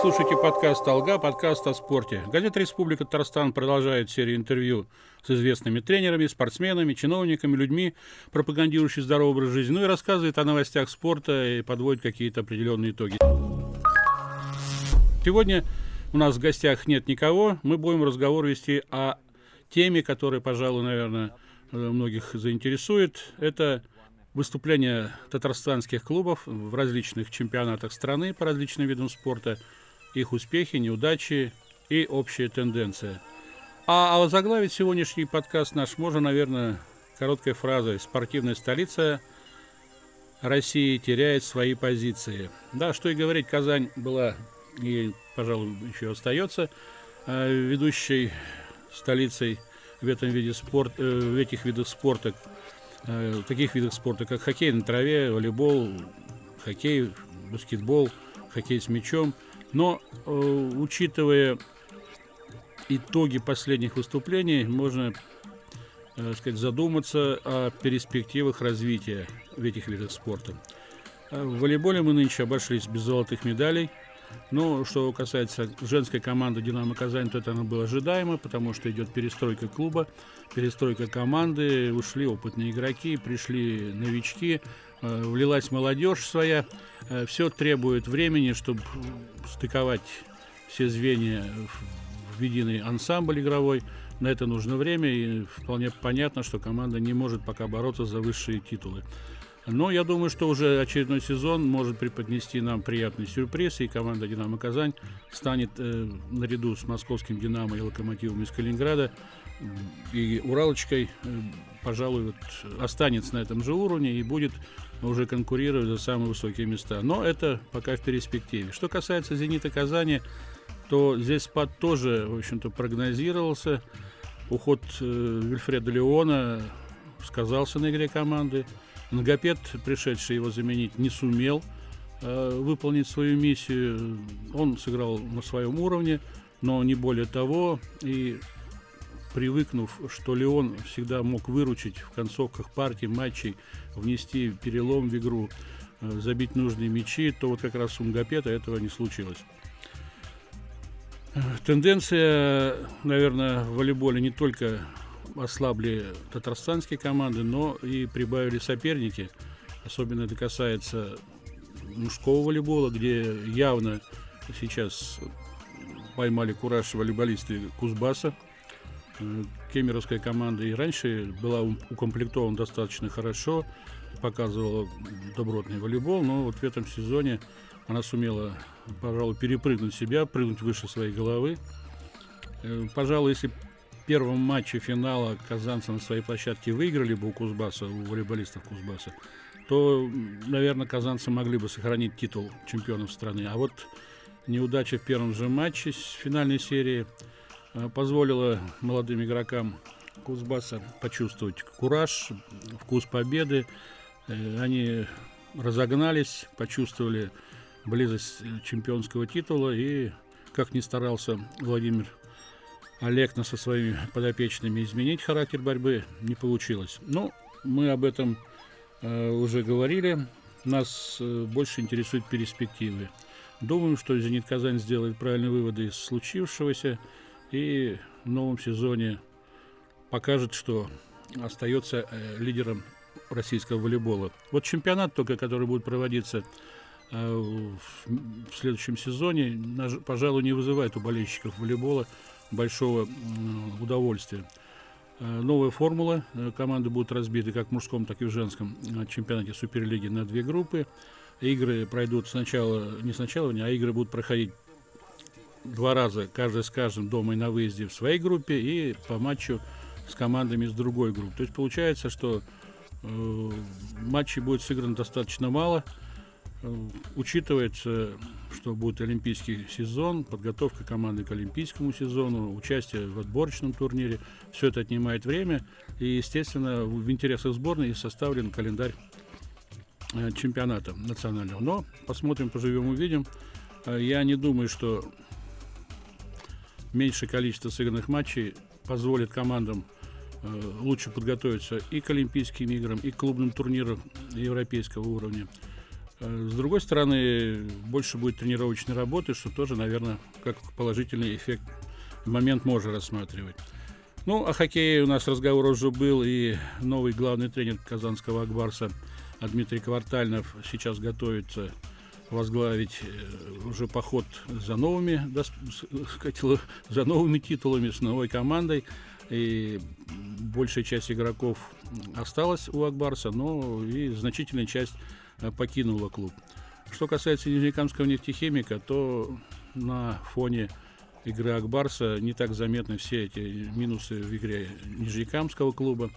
слушаете подкаст «Алга», подкаст о спорте. Газета «Республика Татарстан» продолжает серию интервью с известными тренерами, спортсменами, чиновниками, людьми, пропагандирующими здоровый образ жизни, ну и рассказывает о новостях спорта и подводит какие-то определенные итоги. Сегодня у нас в гостях нет никого. Мы будем разговор вести о теме, которая, пожалуй, наверное, многих заинтересует. Это выступления татарстанских клубов в различных чемпионатах страны по различным видам спорта, их успехи, неудачи и общая тенденция. А, а заглавить сегодняшний подкаст наш можно, наверное, короткой фразой «Спортивная столица России теряет свои позиции». Да, что и говорить, Казань была и, пожалуй, еще остается э, ведущей столицей в этом виде спорта, э, в этих видах спорта э, таких видах спорта, как хоккей на траве, волейбол, хоккей, баскетбол, хоккей с мячом. Но, э, учитывая итоги последних выступлений, можно э, сказать, задуматься о перспективах развития этих видах спорта. Э, в волейболе мы нынче обошлись без золотых медалей – ну, что касается женской команды «Динамо Казань», то это оно было ожидаемо, потому что идет перестройка клуба, перестройка команды, ушли опытные игроки, пришли новички, влилась молодежь своя. Э, все требует времени, чтобы стыковать все звенья в единый ансамбль игровой. На это нужно время, и вполне понятно, что команда не может пока бороться за высшие титулы. Но я думаю, что уже очередной сезон может преподнести нам приятный сюрприз, и команда «Динамо Казань» станет э, наряду с московским «Динамо» и «Локомотивом» из Калининграда и «Уралочкой», э, пожалуй, вот, останется на этом же уровне и будет уже конкурировать за самые высокие места. Но это пока в перспективе. Что касается «Зенита Казани», то здесь спад тоже, в общем-то, прогнозировался. Уход э, Вильфреда Леона сказался на игре команды. Нагопед, пришедший его заменить, не сумел э, выполнить свою миссию. Он сыграл на своем уровне, но не более того. И привыкнув, что Леон всегда мог выручить в концовках партий, матчей, внести перелом в игру, э, забить нужные мячи, то вот как раз у Мгапета этого не случилось. Тенденция, наверное, в волейболе не только ослабли татарстанские команды, но и прибавили соперники. Особенно это касается мужского волейбола, где явно сейчас поймали кураж волейболисты Кузбасса. Кемеровская команда и раньше была укомплектована достаточно хорошо, показывала добротный волейбол, но вот в этом сезоне она сумела, пожалуй, перепрыгнуть себя, прыгнуть выше своей головы. Э, пожалуй, если первом матче финала казанцы на своей площадке выиграли бы у Кузбасса, у волейболистов Кузбасса, то, наверное, казанцы могли бы сохранить титул чемпионов страны. А вот неудача в первом же матче с финальной серии э, позволила молодым игрокам Кузбасса почувствовать кураж, вкус победы. Э, они разогнались, почувствовали близость чемпионского титула и, как ни старался Владимир Олегна со своими подопечными изменить характер борьбы не получилось. Но ну, мы об этом э, уже говорили. Нас э, больше интересуют перспективы. Думаем, что «Зенит Казань» сделает правильные выводы из случившегося и в новом сезоне покажет, что остается э, лидером российского волейбола. Вот чемпионат только, который будет проводиться э, в следующем сезоне, пожалуй, не вызывает у болельщиков волейбола большого удовольствия. Э, новая формула. Э, команды будут разбиты как в мужском, так и в женском э, чемпионате Суперлиги на две группы. Игры пройдут сначала, не сначала, а игры будут проходить два раза, каждый с каждым дома и на выезде в своей группе и по матчу с командами из другой группы. То есть получается, что э, матчей будет сыграно достаточно мало – Учитывается, что будет олимпийский сезон, подготовка команды к олимпийскому сезону, участие в отборочном турнире. Все это отнимает время. И, естественно, в интересах сборной составлен календарь э, чемпионата национального. Но посмотрим, поживем, увидим. Э, я не думаю, что меньшее количество сыгранных матчей позволит командам э, лучше подготовиться и к Олимпийским играм, и к клубным турнирам европейского уровня. С другой стороны, больше будет тренировочной работы, что тоже, наверное, как положительный эффект момент можно рассматривать. Ну, о хоккее у нас разговор уже был, и новый главный тренер казанского Акбарса Дмитрий Квартальнов сейчас готовится возглавить э, уже поход за новыми, да, за новыми титулами, с новой командой. И большая часть игроков осталась у Акбарса, но и значительная часть э, покинула клуб. Что касается Нижнекамского нефтехимика, то на фоне игры Акбарса не так заметны все эти минусы в игре Нижнекамского клуба.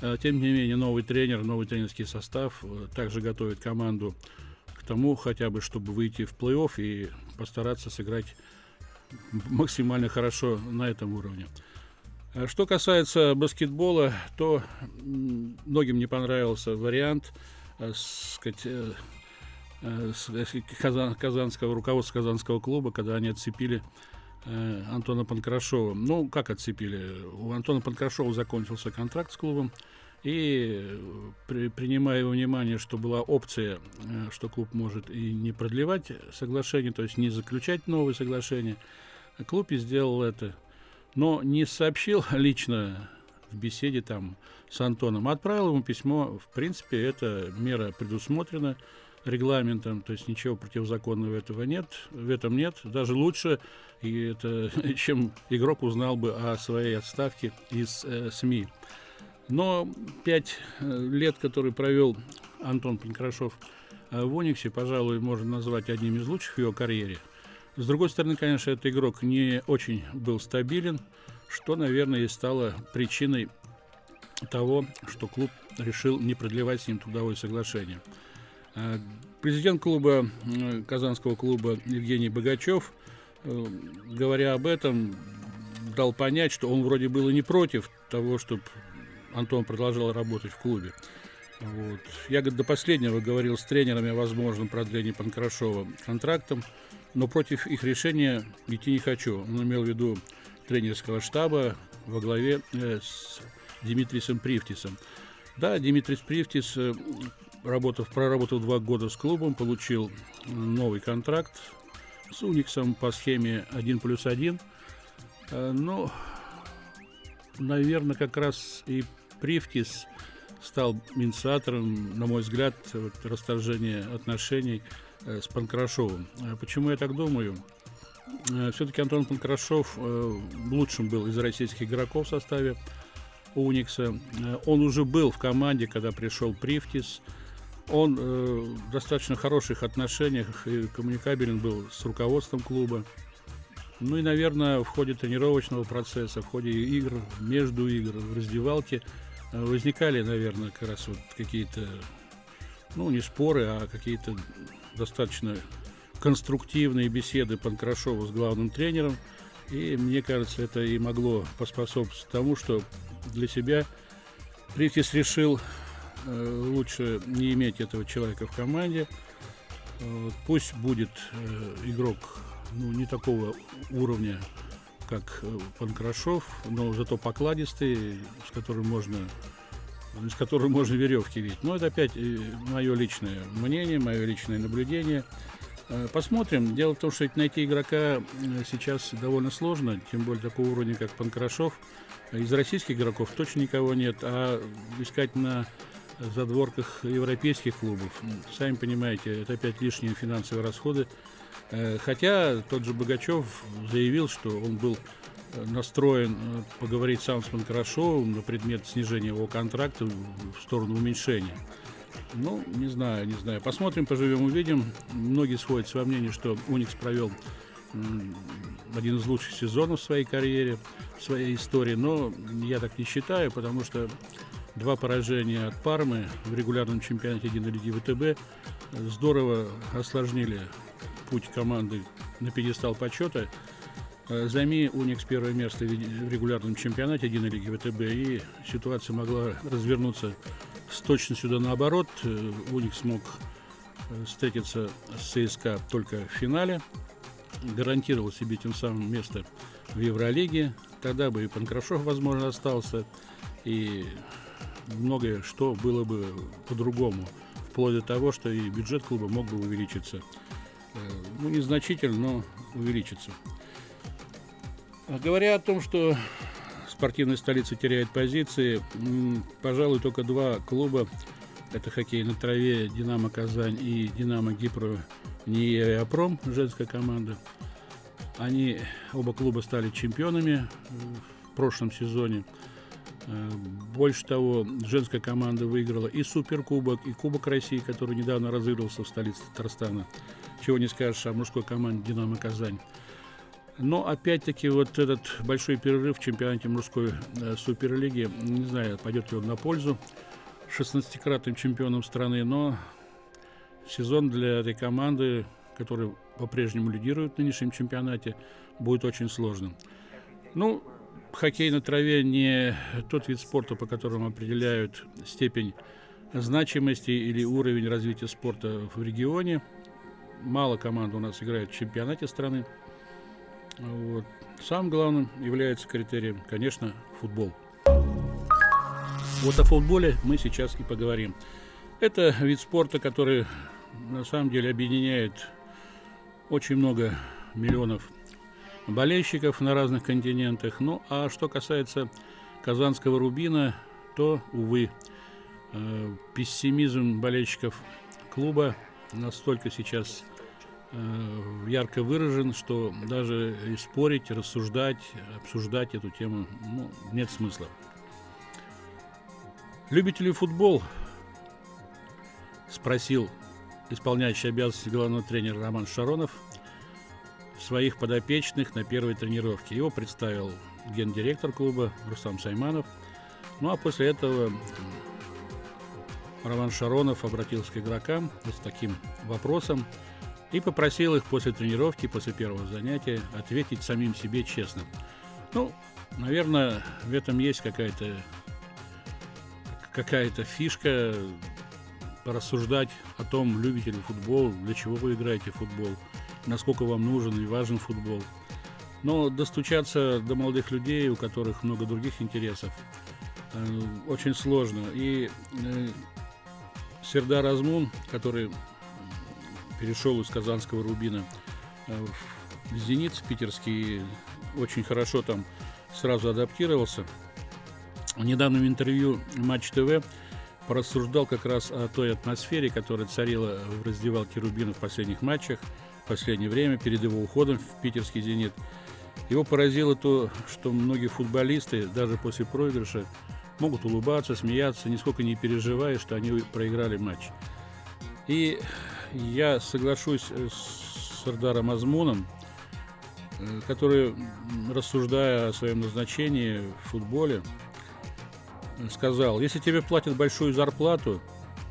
Э, тем не менее, новый тренер, новый тренерский состав также готовит команду тому хотя бы, чтобы выйти в плей-офф и постараться сыграть максимально хорошо на этом уровне. Что касается баскетбола, то многим не понравился вариант э, сказать, э, э, казан, казанского руководства казанского клуба, когда они отцепили Антона Панкрашова. Ну, как отцепили? У Антона Панкрашова закончился контракт с клубом. И при, принимая во внимание, что была опция, э, что клуб может и не продлевать соглашение, то есть не заключать новые соглашения, клуб и сделал это. Но не сообщил лично в беседе там с Антоном, отправил ему письмо. В принципе, эта мера предусмотрена регламентом, то есть ничего противозаконного этого нет, в этом нет. Даже лучше, и это, чем игрок узнал бы о своей отставке из э, СМИ. Но пять э, лет, которые провел Антон Панкрашов э, в Униксе, пожалуй, можно назвать одним из лучших в его карьере. С другой стороны, конечно, этот игрок не очень был стабилен, что, наверное, и стало причиной того, что клуб решил не продлевать с ним трудовое соглашение. Э, президент клуба, казанского клуба Евгений Богачев, говоря об этом, дал понять, что он вроде был и не против того, чтобы Антон продолжал работать в клубе. Вот. Я до последнего говорил с тренерами о возможном продлении Панкрашова контрактом, но против их решения идти не хочу. Он имел в виду тренерского штаба во главе э, с Димитрисом Привтисом. Да, Димитрис Привтис, э, работав, проработал два года с клубом, получил новый контракт с Униксом по схеме 1 плюс 1. Э, но, наверное, как раз и Привкис стал инициатором, на мой взгляд, вот, расторжения отношений с Панкрашовым. А почему я так думаю? Э, все-таки Антон Панкрашов э, лучшим был из российских игроков в составе Уникса. Э, он уже был в команде, когда пришел Привтис. Он э, в достаточно хороших отношениях и коммуникабелен был с руководством клуба. Ну и, наверное, в ходе тренировочного процесса, в ходе игр, между игр, в раздевалке – Э, возникали, наверное, как раз вот какие-то, ну, не споры, а какие-то достаточно конструктивные беседы Панкрашова с главным тренером. И мне кажется, это и могло поспособствовать тому, что для себя Притис решил э, лучше не иметь этого человека в команде. Э, пусть будет э, игрок ну, не такого уровня, как Панкрашов, но зато покладистый, с которым можно из которого можно веревки видеть. Но это опять э, мое личное мнение, мое личное наблюдение. Э, посмотрим. Дело в том, что найти игрока сейчас довольно сложно, тем более такого уровня, как Панкрашов. Из российских игроков точно никого нет, а искать на задворках европейских клубов, сами понимаете, это опять лишние финансовые расходы. Э, хотя тот же Богачев заявил, что он был э, настроен э, поговорить сам с Панкрашовым на предмет снижения его контракта в сторону уменьшения. Ну, не знаю, не знаю. Посмотрим, поживем, увидим. Многие сходятся во мнении, что Уникс провел один из лучших сезонов в своей карьере, в своей истории, но я так не считаю, потому что два поражения от Пармы в регулярном чемпионате 1 лиги ВТБ здорово осложнили путь команды на пьедестал почета. Э, займи Уникс первое место в регулярном чемпионате 1 лиги ВТБ, и ситуация могла развернуться с точностью да наоборот. Э, Уникс смог э, встретиться с ЦСКА только в финале, гарантировал себе тем самым место в Евролиге. Тогда бы и Панкрашов, возможно, остался, и многое что было бы по-другому вплоть до того, что и бюджет клуба мог бы увеличиться. Ну, незначительно, но увеличиться. Говоря о том, что спортивная столица теряет позиции, пожалуй, только два клуба, это хоккей на траве, Динамо Казань и Динамо Гипро, не Апром, женская команда. Они, оба клуба стали чемпионами в прошлом сезоне. Э, больше того, женская команда выиграла и Суперкубок, и Кубок России, который недавно разыгрывался в столице Татарстана. Чего не скажешь о мужской команде «Динамо Казань». Но опять-таки вот этот большой перерыв в чемпионате мужской э, суперлиги, не знаю, пойдет ли он на пользу 16-кратным чемпионом страны, но сезон для этой команды, которая по-прежнему лидирует в нынешнем чемпионате, будет очень сложным. Ну, хоккей на траве не тот вид спорта, по которому определяют степень значимости или уровень развития спорта в регионе. Мало команд у нас играет в чемпионате страны. Вот. Самым главным является критерием, конечно, футбол. Вот о футболе мы сейчас и поговорим. Это вид спорта, который на самом деле объединяет очень много миллионов болельщиков на разных континентах. Ну, а что касается казанского «Рубина», то, увы, э, пессимизм болельщиков клуба настолько сейчас ярко выражен, что даже спорить, рассуждать, обсуждать эту тему ну, нет смысла. Любите ли футбол? Спросил исполняющий обязанности главного тренера Роман Шаронов своих подопечных на первой тренировке. Его представил гендиректор клуба Рустам Сайманов. Ну а после этого Роман Шаронов обратился к игрокам с таким вопросом и попросил их после тренировки, после первого занятия ответить самим себе честно. Ну, наверное, в этом есть какая-то какая-то фишка порассуждать о том, любите ли футбол, для чего вы играете в футбол, насколько вам нужен и важен футбол. Но достучаться до молодых людей, у которых много других интересов, э, очень сложно. И э, Сердар Азмун, который перешел из казанского Рубина э, в Зенит питерский, очень хорошо там сразу адаптировался – в недавнем интервью Матч ТВ порассуждал как раз о той атмосфере, которая царила в раздевалке Рубина в последних матчах, в последнее время, перед его уходом в питерский «Зенит». Его поразило то, что многие футболисты, даже после проигрыша, могут улыбаться, смеяться, нисколько не переживая, что они проиграли матч. И я соглашусь с Сардаром Азмуном, э, который, рассуждая о своем назначении в футболе, сказал, если тебе платят большую зарплату,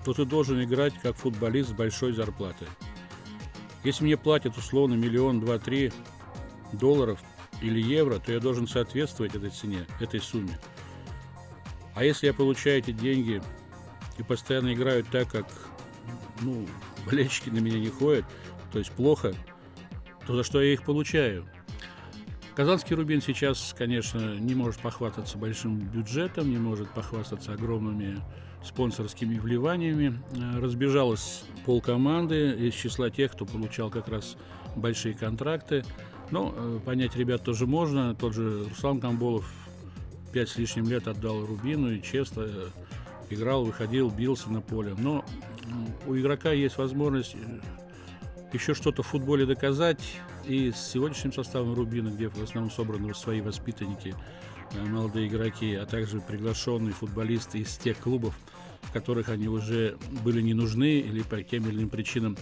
то ты должен играть как футболист с большой зарплатой. Если мне платят условно миллион, два, три долларов или евро, то я должен соответствовать этой цене, этой сумме. А если я получаю эти деньги и постоянно играю так, как ну, болельщики на меня не ходят, то есть плохо, то за что я их получаю? Казанский Рубин сейчас, конечно, не может похвастаться большим бюджетом, не может похвастаться огромными спонсорскими вливаниями. Э, разбежалась полкоманды из числа тех, кто получал как раз большие контракты. Но э, понять ребят тоже можно. Тот же Руслан Камболов пять с лишним лет отдал Рубину и честно э, играл, выходил, бился на поле. Но у игрока есть возможность еще что-то в футболе доказать. И с сегодняшним составом Рубина, где в основном собраны свои воспитанники, э, молодые игроки, а также приглашенные футболисты из тех клубов, в которых они уже были не нужны или по тем или иным причинам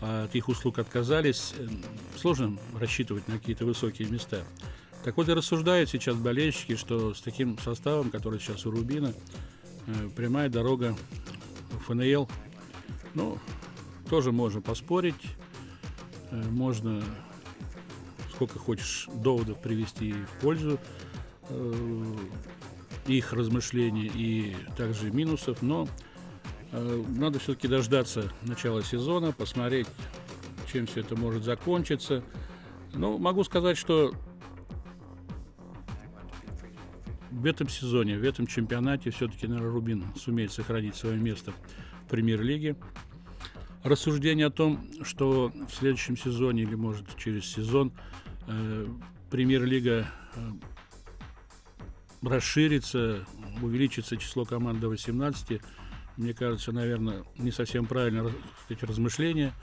от их услуг отказались, э, сложно рассчитывать на какие-то высокие места. Так вот и рассуждают сейчас болельщики, что с таким составом, который сейчас у Рубина, э, прямая дорога в ФНЛ, ну, тоже можно поспорить, можно сколько хочешь доводов привести в пользу э, их размышлений и также минусов, но э, надо все-таки дождаться начала сезона, посмотреть, чем все это может закончиться. Ну, могу сказать, что в этом сезоне, в этом чемпионате все-таки, наверное, Рубин сумеет сохранить свое место премьер-лиги. Рассуждение о том, что в следующем сезоне или, может, через сезон э, премьер-лига э, расширится, увеличится число команд до 18, мне кажется, наверное, не совсем правильно эти размышления.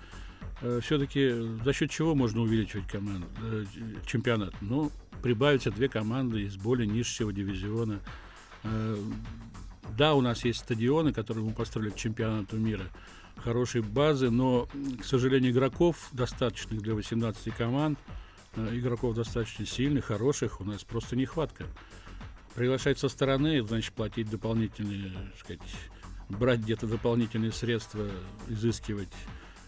Э, Все-таки за счет чего можно увеличивать команд, э, чемпионат? Ну, прибавятся две команды из более низшего дивизиона. Э, да, у нас есть стадионы, которые мы построили к чемпионату мира, хорошие базы, но, к сожалению, игроков достаточных для 18 команд, игроков достаточно сильных, хороших, у нас просто нехватка. Приглашать со стороны, значит, платить дополнительные, так сказать, брать где-то дополнительные средства, изыскивать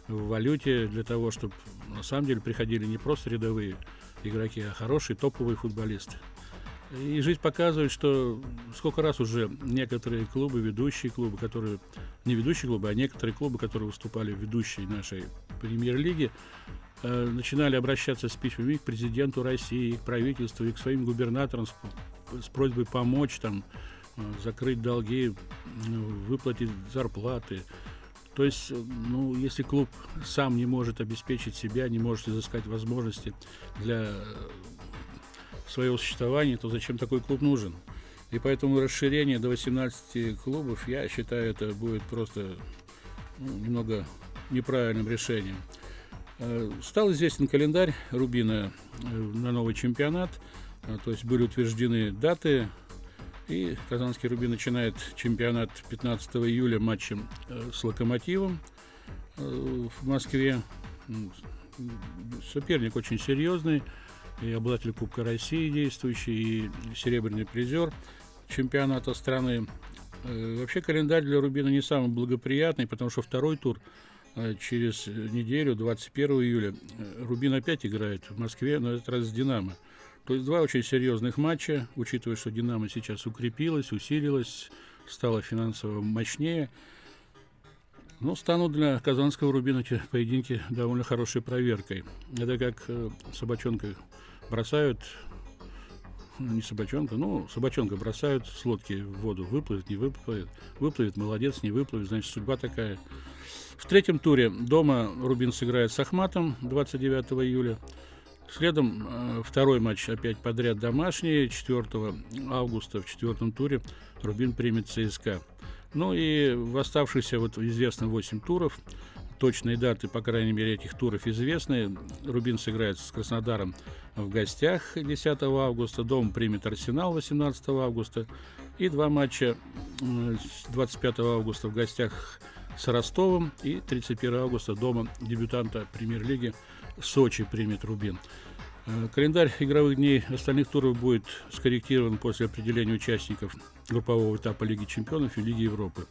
в валюте для того, чтобы на самом деле приходили не просто рядовые игроки, а хорошие топовые футболисты. И жизнь показывает, что сколько раз уже некоторые клубы, ведущие клубы, которые не ведущие клубы, а некоторые клубы, которые выступали в ведущей нашей премьер-лиге, э, начинали обращаться с письмами к президенту России, к правительству и к своим губернаторам с, с просьбой помочь там э, закрыть долги, выплатить зарплаты, то есть, ну, если клуб сам не может обеспечить себя, не может изыскать возможности для своего существования, то зачем такой клуб нужен? И поэтому расширение до 18 клубов, я считаю, это будет просто ну, немного неправильным решением. Э, стал известен календарь Рубина э, на новый чемпионат, э, то есть были утверждены даты и Казанский Рубин начинает чемпионат 15 июля матчем с Локомотивом в Москве. Соперник очень серьезный, и обладатель Кубка России действующий, и серебряный призер чемпионата страны. Э, вообще календарь для Рубина не самый благоприятный, потому что второй тур через неделю, 21 июля, Рубин опять играет в Москве, но этот раз с «Динамо». То есть два очень серьезных матча, учитывая, что «Динамо» сейчас укрепилась, усилилась, стала финансово мощнее. Но станут для казанского Рубина эти поединки довольно хорошей проверкой. Это как э, собачонка бросают, ну, не собачонка, ну, собачонка бросают с лодки в воду, выплывет, не выплывет, выплывет, молодец, не выплывет, значит, судьба такая. В третьем туре дома Рубин сыграет с Ахматом 29 июля. Следом э, второй матч опять подряд домашний. 4 августа в четвертом туре Рубин примет ЦСКА. Ну и в оставшиеся вот известно 8 туров. Точные даты, по крайней мере, этих туров известны. Рубин сыграет с Краснодаром в гостях 10 августа. Дом примет Арсенал 18 августа. И два матча 25 августа в гостях с Ростовом и 31 августа дома дебютанта премьер-лиги Сочи примет Рубин. Э, календарь игровых дней остальных туров будет скорректирован после определения участников группового этапа Лиги Чемпионов и Лиги Европы.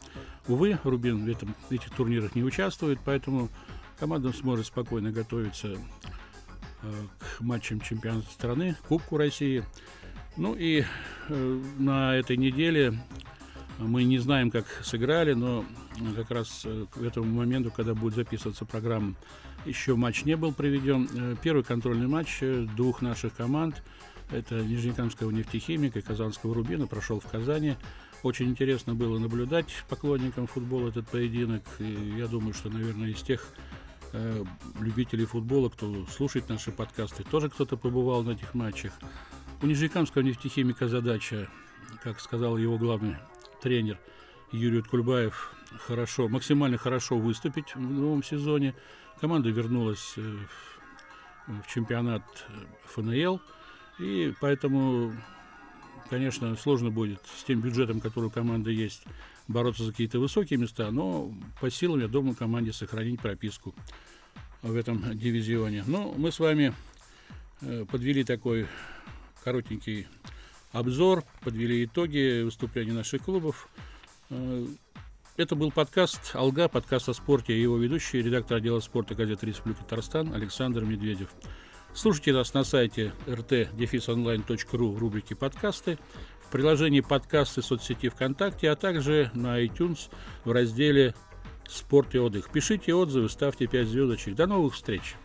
Увы, Рубин в, этом, этих турнирах не участвует, поэтому команда сможет спокойно готовиться э, к матчам чемпионата страны, Кубку России. Ну и э, на этой неделе мы не знаем, как сыграли, но как раз к этому моменту, когда будет записываться программа еще матч не был проведен. Э, первый контрольный матч э, двух наших команд, это Нижнекамского нефтехимика и Казанского Рубина, прошел в Казани. Очень интересно было наблюдать поклонникам футбола этот поединок. И я думаю, что, наверное, из тех э, любителей футбола, кто слушает наши подкасты, тоже кто-то побывал на этих матчах. У Нижнекамского нефтехимика задача, как сказал его главный тренер Юрий Кульбаев, хорошо, максимально хорошо выступить в новом сезоне, Команда вернулась э, в чемпионат э, ФНЛ, и поэтому, конечно, сложно будет с тем бюджетом, который у команды есть, бороться за какие-то высокие места, но по силам, я думаю, команде сохранить прописку в этом дивизионе. Ну, мы с вами э, подвели такой коротенький обзор, подвели итоги выступлений наших клубов. Это был подкаст «Алга», подкаст о спорте и его ведущий, редактор отдела спорта газеты «Республика Татарстан» Александр Медведев. Слушайте нас на сайте rt-online.ru в рубрике «Подкасты», в приложении «Подкасты» соцсети ВКонтакте, а также на iTunes в разделе «Спорт и отдых». Пишите отзывы, ставьте 5 звездочек. До новых встреч!